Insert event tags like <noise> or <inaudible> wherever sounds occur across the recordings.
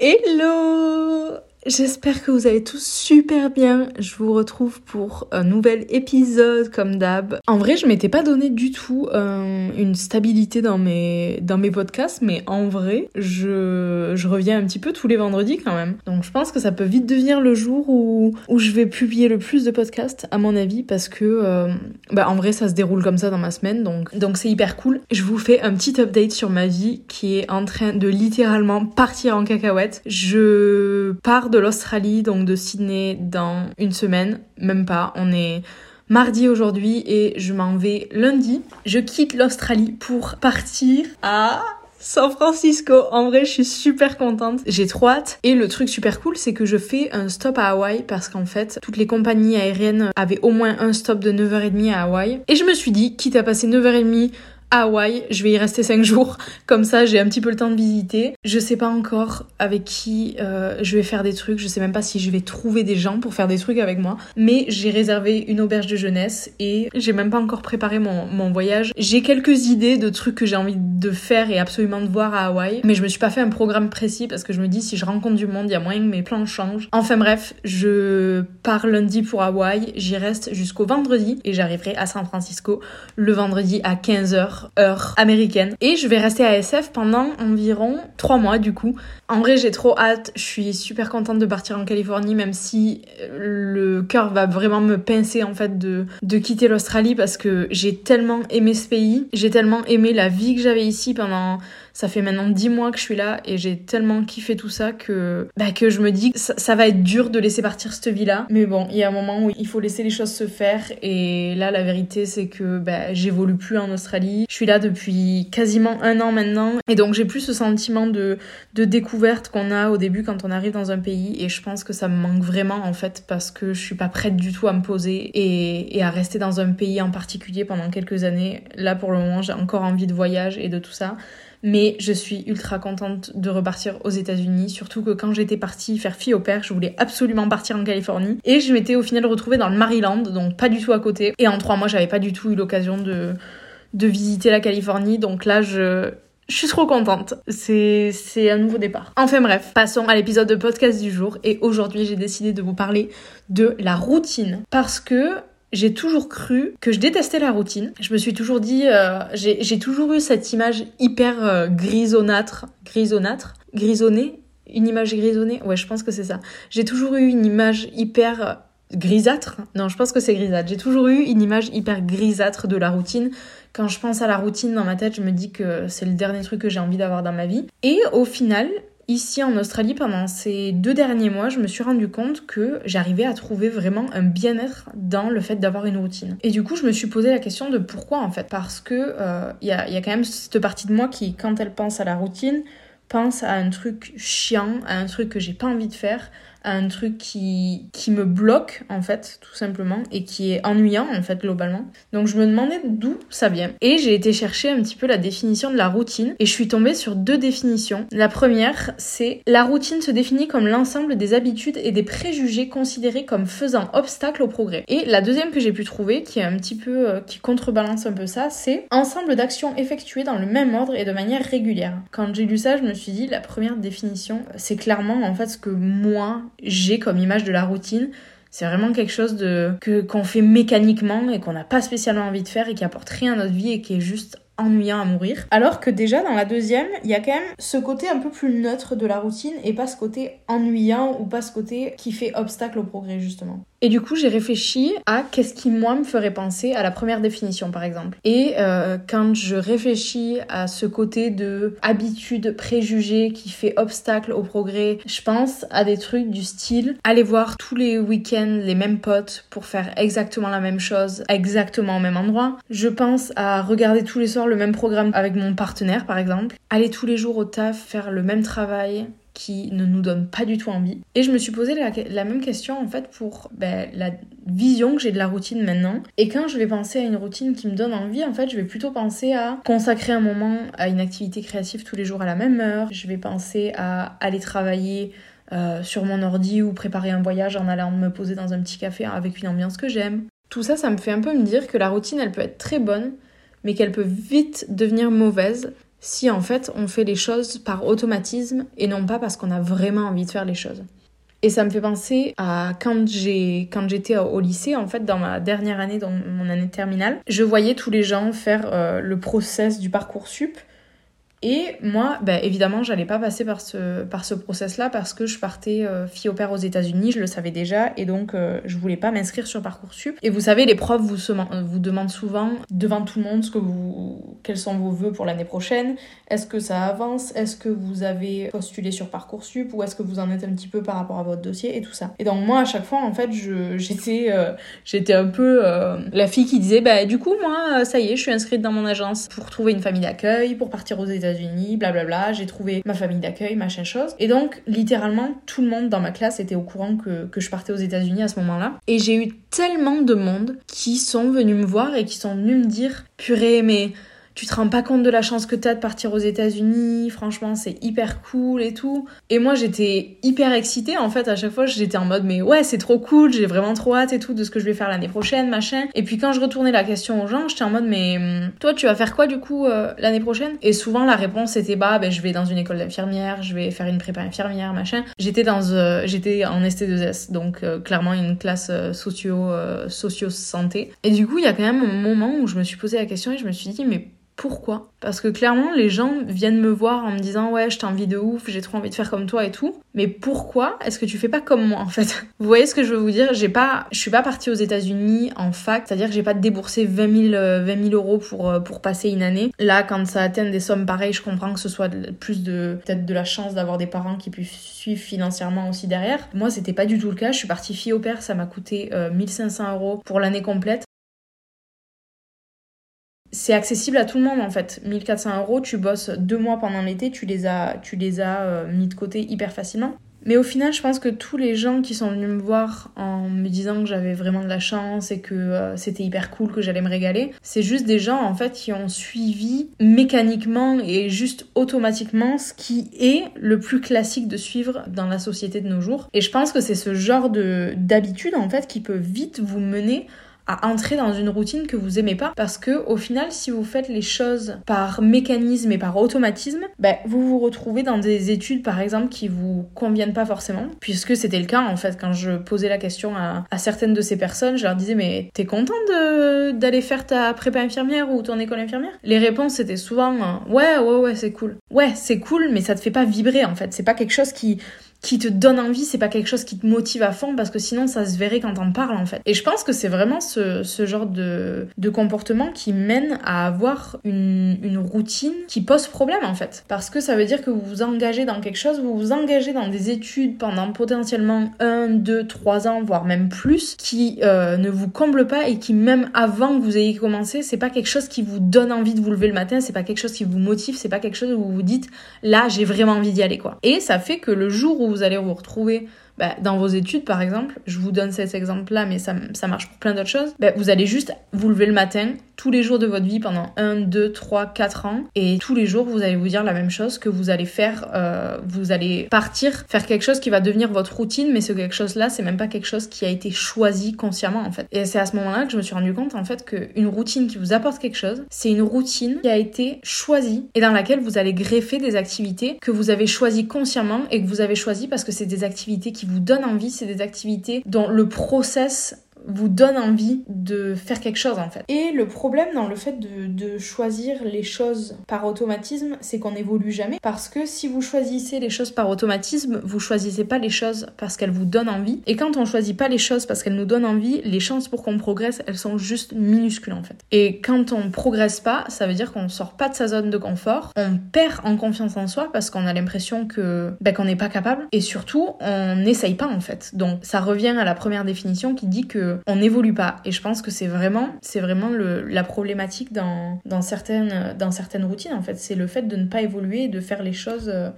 Hello J'espère que vous allez tous super bien. Je vous retrouve pour un nouvel épisode comme d'hab. En vrai, je m'étais pas donné du tout euh, une stabilité dans mes, dans mes podcasts, mais en vrai, je, je reviens un petit peu tous les vendredis quand même. Donc je pense que ça peut vite devenir le jour où, où je vais publier le plus de podcasts, à mon avis, parce que euh, bah, en vrai, ça se déroule comme ça dans ma semaine, donc donc c'est hyper cool. Je vous fais un petit update sur ma vie qui est en train de littéralement partir en cacahuète. Je pars de l'Australie, donc de Sydney, dans une semaine, même pas. On est mardi aujourd'hui et je m'en vais lundi. Je quitte l'Australie pour partir à San Francisco. En vrai, je suis super contente. J'ai trop hâte. Et le truc super cool, c'est que je fais un stop à Hawaï parce qu'en fait, toutes les compagnies aériennes avaient au moins un stop de 9h30 à Hawaï. Et je me suis dit, quitte à passer 9h30 Hawaï, je vais y rester 5 jours, comme ça j'ai un petit peu le temps de visiter. Je sais pas encore avec qui euh, je vais faire des trucs, je sais même pas si je vais trouver des gens pour faire des trucs avec moi, mais j'ai réservé une auberge de jeunesse et j'ai même pas encore préparé mon, mon voyage. J'ai quelques idées de trucs que j'ai envie de faire et absolument de voir à Hawaï, mais je me suis pas fait un programme précis parce que je me dis si je rencontre du monde, il y a moyen que mes plans changent. Enfin bref, je pars lundi pour Hawaï, j'y reste jusqu'au vendredi et j'arriverai à San Francisco le vendredi à 15h heure américaine. Et je vais rester à SF pendant environ 3 mois du coup. En vrai, j'ai trop hâte. Je suis super contente de partir en Californie, même si euh, le cœur va vraiment me pincer en fait de, de quitter l'Australie parce que j'ai tellement aimé ce pays. J'ai tellement aimé la vie que j'avais ici pendant ça fait maintenant 10 mois que je suis là et j'ai tellement kiffé tout ça que, bah, que je me dis que ça, va être dur de laisser partir cette vie-là. Mais bon, il y a un moment où il faut laisser les choses se faire et là, la vérité, c'est que bah, j'évolue plus en Australie. Je suis là depuis quasiment un an maintenant et donc j'ai plus ce sentiment de, de découverte qu'on a au début quand on arrive dans un pays et je pense que ça me manque vraiment en fait parce que je suis pas prête du tout à me poser et, et à rester dans un pays en particulier pendant quelques années. Là, pour le moment, j'ai encore envie de voyage et de tout ça. Mais je suis ultra contente de repartir aux États-Unis, surtout que quand j'étais partie faire fille au père, je voulais absolument partir en Californie. Et je m'étais au final retrouvée dans le Maryland, donc pas du tout à côté. Et en trois mois, j'avais pas du tout eu l'occasion de, de visiter la Californie, donc là, je, je suis trop contente. C'est, c'est un nouveau départ. Enfin bref, passons à l'épisode de podcast du jour. Et aujourd'hui, j'ai décidé de vous parler de la routine. Parce que j'ai toujours cru que je détestais la routine. Je me suis toujours dit, euh, j'ai toujours eu cette image hyper euh, grisonnâtre, grisonnâtre, grisonnée, une image grisonnée? Ouais, je pense que c'est ça. J'ai toujours eu une image hyper euh, grisâtre. Non, je pense que c'est grisâtre. J'ai toujours eu une image hyper grisâtre de la routine. Quand je pense à la routine dans ma tête, je me dis que c'est le dernier truc que j'ai envie d'avoir dans ma vie. Et au final, Ici en Australie, pendant ces deux derniers mois, je me suis rendu compte que j'arrivais à trouver vraiment un bien-être dans le fait d'avoir une routine. Et du coup, je me suis posé la question de pourquoi en fait. Parce que il euh, y, y a quand même cette partie de moi qui, quand elle pense à la routine, pense à un truc chiant, à un truc que j'ai pas envie de faire, un truc qui, qui me bloque en fait tout simplement et qui est ennuyant en fait globalement. Donc je me demandais d'où ça vient et j'ai été chercher un petit peu la définition de la routine et je suis tombée sur deux définitions. La première c'est la routine se définit comme l'ensemble des habitudes et des préjugés considérés comme faisant obstacle au progrès. Et la deuxième que j'ai pu trouver qui est un petit peu euh, qui contrebalance un peu ça c'est ensemble d'actions effectuées dans le même ordre et de manière régulière. Quand j'ai lu ça je me suis dit la première définition c'est clairement en fait ce que moi j'ai comme image de la routine. C'est vraiment quelque chose de que qu'on fait mécaniquement et qu'on n'a pas spécialement envie de faire et qui apporte rien à notre vie et qui est juste ennuyant à mourir. Alors que déjà dans la deuxième, il y a quand même ce côté un peu plus neutre de la routine et pas ce côté ennuyant ou pas ce côté qui fait obstacle au progrès justement. Et du coup, j'ai réfléchi à qu'est-ce qui, moi, me ferait penser à la première définition, par exemple. Et euh, quand je réfléchis à ce côté de habitude préjugée qui fait obstacle au progrès, je pense à des trucs du style aller voir tous les week-ends les mêmes potes pour faire exactement la même chose, exactement au même endroit. Je pense à regarder tous les soirs le même programme avec mon partenaire, par exemple. Aller tous les jours au taf, faire le même travail, qui ne nous donne pas du tout envie. Et je me suis posé la, même question en fait pour ben, la vision que j'ai de la routine maintenant. Et quand je vais penser à une routine qui me donne envie, en fait, je vais plutôt penser à consacrer un moment à une activité créative tous les jours à la même heure. Je vais penser à aller travailler euh, sur mon ordi ou préparer un voyage en allant me poser dans un petit café avec une ambiance que j'aime. Tout ça, ça me fait un peu me dire que la routine, elle peut être très bonne, mais qu'elle peut vite devenir mauvaise si en fait on fait les choses par automatisme et non pas parce qu'on a vraiment envie de faire les choses. Et ça me fait penser à quand j'ai quand j'étais au lycée en fait dans ma dernière année dans mon année terminale, je voyais tous les gens faire euh, le process du parcours sup et moi, bah, évidemment, j'allais pas passer par ce, par ce process-là parce que je partais euh, fille au père aux États-Unis, je le savais déjà, et donc euh, je voulais pas m'inscrire sur Parcoursup. Et vous savez, les profs vous, vous demandent souvent devant tout le monde ce que vous, quels sont vos vœux pour l'année prochaine. Est-ce que ça avance? Est-ce que vous avez postulé sur Parcoursup? Ou est-ce que vous en êtes un petit peu par rapport à votre dossier? Et tout ça. Et donc moi, à chaque fois, en fait, j'étais euh, j'étais un peu la fille qui disait, bah du coup, moi, ça y est, je suis inscrite dans mon agence pour trouver une famille d'accueil, pour partir aux États-Unis blablabla, j'ai trouvé ma famille d'accueil, machin chose. Et donc, littéralement, tout le monde dans ma classe était au courant que, que je partais aux États-Unis à ce moment-là. Et j'ai eu tellement de monde qui sont venus me voir et qui sont venus me dire Purée, mais tu te rends pas compte de la chance que t'as de partir aux États-Unis, franchement c'est hyper cool et tout. Et moi j'étais hyper excitée en fait, à chaque fois j'étais en mode mais ouais c'est trop cool, j'ai vraiment trop hâte et tout de ce que je vais faire l'année prochaine, machin. Et puis quand je retournais la question aux gens, j'étais en mode mais hum, toi tu vas faire quoi du coup euh, l'année prochaine? Et souvent la réponse était bah ben, je vais dans une école d'infirmière, je vais faire une prépa infirmière, machin. J'étais dans euh, j'étais en ST2S, donc euh, clairement une classe socio socio santé. Et du coup il y a quand même un moment où je me suis posé la question et je me suis dit mais pourquoi Parce que clairement, les gens viennent me voir en me disant ouais, je t'ai envie de ouf, j'ai trop envie de faire comme toi et tout. Mais pourquoi est-ce que tu fais pas comme moi en fait? <laughs> Vous voyez ce que je veux vous dire? J'ai pas, je suis pas partie aux États-Unis en fac, c'est-à-dire que j'ai pas déboursé 20 000, euros pour euh, pour passer une année. Là, quand ça atteint des sommes pareilles, je comprends que ce soit plus de peut-être de la chance d'avoir des parents qui puissent suivre financièrement aussi derrière. Moi, c'était pas du tout le cas. Je suis partie fille au père, ça m'a coûté 1500 euh, euros pour l'année complète c'est accessible à tout le monde en fait. 1400 euros, tu bosses deux mois pendant l'été, tu les as, tu les as euh, mis de côté hyper facilement. Mais au final, je pense que tous les gens qui sont venus me voir en me disant que j'avais vraiment de la chance et que euh, c'était hyper cool, que j'allais me régaler, c'est juste des gens en fait qui ont suivi mécaniquement et juste automatiquement ce qui est le plus classique de suivre dans la société de nos jours. Et je pense que c'est ce genre de d'habitude en fait qui peut vite vous mener à entrer dans une routine que vous aimez pas. Parce que au final si vous faites les choses par mécanisme et par automatisme ben, vous vous retrouvez dans des études par exemple qui vous conviennent pas forcément. Puisque c'était le cas en fait quand je posais la question à, certaines de ces personnes je leur disais mais t'es content d'aller faire ta prépa infirmière ou ton école infirmière? Les réponses étaient souvent ouais ouais ouais c'est cool. Ouais c'est cool mais ça te fait pas vibrer en fait. C'est pas quelque chose qui qui te donne envie, c'est pas quelque chose qui te motive à fond parce que sinon ça se verrait quand on parle en fait. Et je pense que c'est vraiment ce, ce genre de, de, comportement qui mène à avoir une, une, routine qui pose problème en fait. Parce que ça veut dire que vous vous engagez dans quelque chose, vous vous engagez dans des études pendant potentiellement 1, 2, 3 ans, voire même plus, qui euh, ne vous comble pas et qui même avant que vous ayez commencé, c'est pas quelque chose qui vous donne envie de vous lever le matin, c'est pas quelque chose qui vous motive, c'est pas quelque chose où vous vous dites là j'ai vraiment envie d'y aller quoi. Et ça fait que le jour où vous allez vous retrouver bah, dans vos études par exemple, je vous donne cet exemple-là, mais ça, ça, marche pour plein d'autres choses, bah, vous allez juste vous lever le matin, tous les jours de votre vie pendant 1, 2, 3, 4 ans, et tous les jours vous allez vous dire la même chose, que vous allez faire, euh, vous allez partir, faire quelque chose qui va devenir votre routine, mais ce quelque chose-là, c'est même pas quelque chose qui a été choisi consciemment en fait. Et c'est à ce moment-là que je me suis rendu compte en fait qu'une routine qui vous apporte quelque chose, c'est une routine qui a été choisie et dans laquelle vous allez greffer des activités que vous avez choisies consciemment et que vous avez choisies parce que c'est des activités qui vous donne envie, c'est des activités dont le process vous donne envie de faire quelque chose en fait. Et le problème dans le fait de, choisir les choses par automatisme, c'est qu'on n'évolue jamais. Parce que si vous choisissez les choses par automatisme, vous choisissez pas les choses parce qu'elles vous donnent envie. Et quand on choisit pas les choses parce qu'elles nous donnent envie, les chances pour qu'on progresse, elles sont juste minuscules en fait. Et quand on progresse pas, ça veut dire qu'on sort pas de sa zone de confort, on perd en confiance en soi parce qu'on a l'impression que ben, qu'on n'est pas capable et surtout on n'essaye pas en fait. Donc ça revient à la première définition qui dit que on n'évolue pas. Et je pense que c'est vraiment, c'est vraiment la problématique dans, dans, certaines, dans certaines routines, en fait. C'est le fait de ne pas évoluer et de faire les choses euh,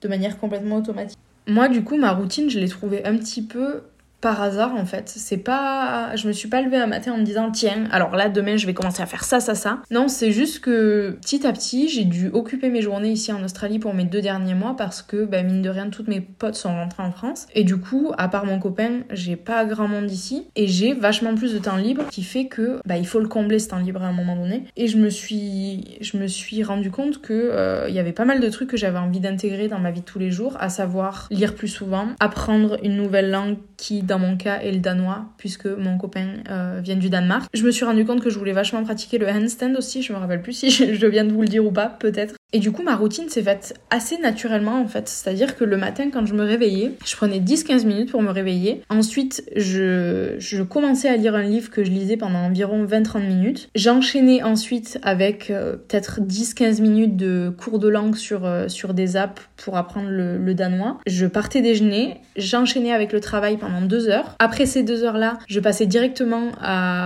de manière complètement automatique. Moi, du coup, ma routine, je l'ai trouvée un petit peu par hasard en fait. C'est pas, je me suis pas levée un matin en me disant tiens, alors là demain je vais commencer à faire ça, ça, ça. Non, c'est juste que petit à petit j'ai dû occuper mes journées ici en Australie pour mes deux derniers mois parce que bah, mine de rien toutes mes potes sont rentrées en France et du coup à part mon copain j'ai pas grand monde ici et j'ai vachement plus de temps libre qui fait que bah il faut le combler ce temps libre à un moment donné et je me suis je me suis rendu compte que euh, il y avait pas mal de trucs que j'avais envie d'intégrer dans ma vie de tous les jours, à savoir lire plus souvent, apprendre une nouvelle langue qui dans mon cas est le danois, puisque mon copain euh, vient du Danemark. Je me suis rendu compte que je voulais vachement pratiquer le handstand aussi, je me rappelle plus si <laughs> je viens de vous le dire ou pas, peut-être. Et du coup, ma routine s'est faite assez naturellement en fait. C'est-à-dire que le matin, quand je me réveillais, je prenais 10-15 minutes pour me réveiller. Ensuite, je, je commençais à lire un livre que je lisais pendant environ 20-30 minutes. J'enchaînais ensuite avec euh, peut-être 10-15 minutes de cours de langue sur, euh, sur des apps pour apprendre le, le danois. Je partais déjeuner, j'enchaînais avec le travail pendant deux heures. Après ces deux heures-là, je passais directement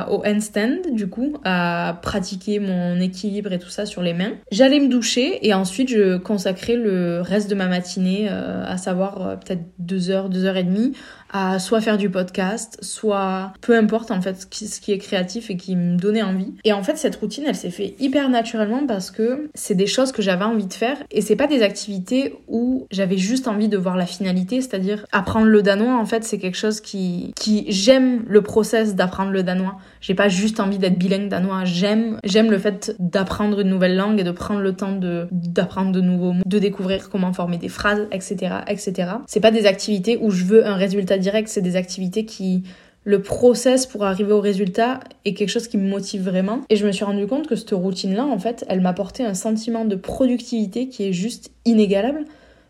au handstand, du coup, à pratiquer mon équilibre et tout ça sur les mains. J'allais me doucher et ensuite je consacrais le reste de ma matinée, euh, à savoir euh, peut-être deux heures, deux heures et demie, à soit faire du podcast, soit peu importe en fait ce qui est créatif et qui me donnait envie. Et en fait cette routine elle s'est fait hyper naturellement parce que c'est des choses que j'avais envie de faire et c'est pas des activités où j'avais juste envie de voir la finalité, c'est-à-dire apprendre le danois en fait c'est quelque chose qui qui j'aime le process d'apprendre le danois. J'ai pas juste envie d'être bilingue danois, j'aime j'aime le fait d'apprendre une nouvelle langue et de prendre le temps de d'apprendre de nouveaux mots, de découvrir comment former des phrases, etc., etc. C'est pas des activités où je veux un résultat direct, c'est des activités qui le process pour arriver au résultat est quelque chose qui me motive vraiment. Et je me suis rendu compte que cette routine-là, en fait, elle m'apportait un sentiment de productivité qui est juste inégalable.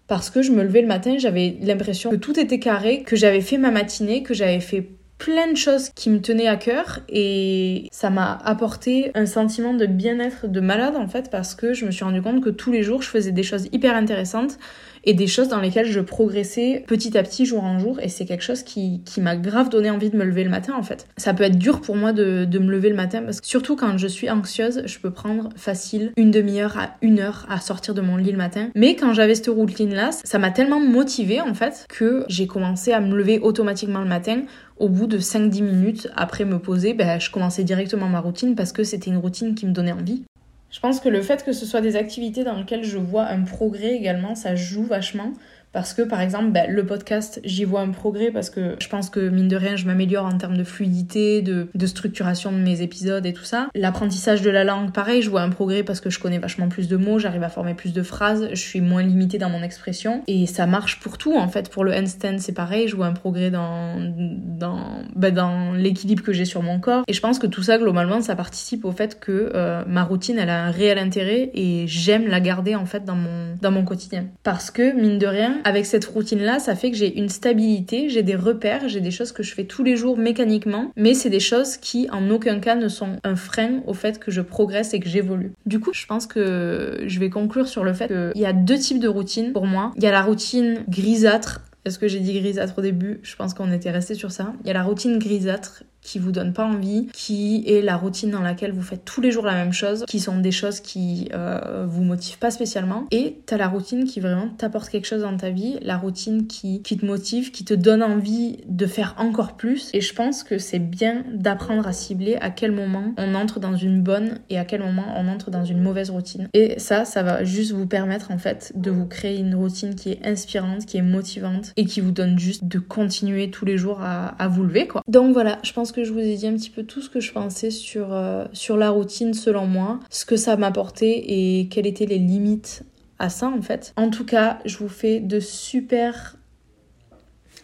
Parce que je me levais le matin, j'avais l'impression que tout était carré, que j'avais fait ma matinée, que j'avais fait plein de choses qui me tenaient à cœur et ça m'a apporté un sentiment de bien-être de malade en fait parce que je me suis rendu compte que tous les jours je faisais des choses hyper intéressantes et des choses dans lesquelles je progressais petit à petit, jour en jour, et c'est quelque chose qui, qui m'a grave donné envie de me lever le matin en fait. Ça peut être dur pour moi de, de me lever le matin, parce que surtout quand je suis anxieuse, je peux prendre facile une demi-heure à une heure à sortir de mon lit le matin. Mais quand j'avais cette routine-là, ça m'a tellement motivée en fait que j'ai commencé à me lever automatiquement le matin au bout de 5-10 minutes après me poser, ben, je commençais directement ma routine parce que c'était une routine qui me donnait envie. Je pense que le fait que ce soit des activités dans lesquelles je vois un progrès également, ça joue vachement. Parce que par exemple, ben, le podcast, j'y vois un progrès parce que je pense que mine de rien, je m'améliore en termes de fluidité, de, structuration de mes épisodes et tout ça. L'apprentissage de la langue, pareil, je vois un progrès parce que je connais vachement plus de mots, j'arrive à former plus de phrases, je suis moins limitée dans mon expression. Et ça marche pour tout en fait. Pour le handstand, c'est pareil, je vois un progrès dans, dans, ben, l'équilibre que j'ai sur mon corps. Et je pense que tout ça, globalement, ça participe au fait que euh, ma routine, elle a un réel intérêt et j'aime la garder en fait dans mon, dans mon quotidien. Parce que mine de rien, avec cette routine-là, ça fait que j'ai une stabilité, j'ai des repères, j'ai des choses que je fais tous les jours mécaniquement, mais c'est des choses qui en aucun cas ne sont un frein au fait que je progresse et que j'évolue. Du coup, je pense que je vais conclure sur le fait qu'il y a deux types de routines pour moi. Il y a la routine grisâtre est-ce que j'ai dit grisâtre au début? Je pense qu'on était resté sur ça. Il y a la routine grisâtre qui vous donne pas envie, qui est la routine dans laquelle vous faites tous les jours la même chose, qui sont des choses qui euh, vous motivent pas spécialement. Et t'as la routine qui vraiment t'apporte quelque chose dans ta vie, la routine qui, qui te motive, qui te donne envie de faire encore plus. Et je pense que c'est bien d'apprendre à cibler à quel moment on entre dans une bonne et à quel moment on entre dans une mauvaise routine. Et ça, ça va juste vous permettre en fait de vous créer une routine qui est inspirante, qui est motivante et qui vous donne juste de continuer tous les jours à, à vous lever quoi. Donc voilà, je pense que je vous ai dit un petit peu tout ce que je pensais sur, euh, sur la routine selon moi, ce que ça m'apportait et quelles étaient les limites à ça en fait. En tout cas, je vous fais de super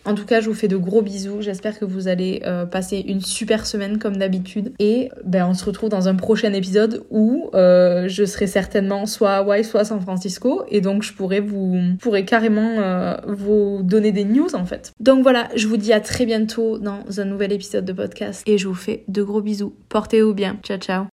en tout cas, je vous fais de gros bisous. J'espère que vous allez euh, passer une super semaine comme d'habitude. Et ben, on se retrouve dans un prochain épisode où euh, je serai certainement soit à Hawaï, soit à San Francisco. Et donc, je pourrais vous pourrais carrément euh, vous donner des news en fait. Donc voilà, je vous dis à très bientôt dans un nouvel épisode de podcast. Et je vous fais de gros bisous. Portez-vous bien. Ciao, ciao.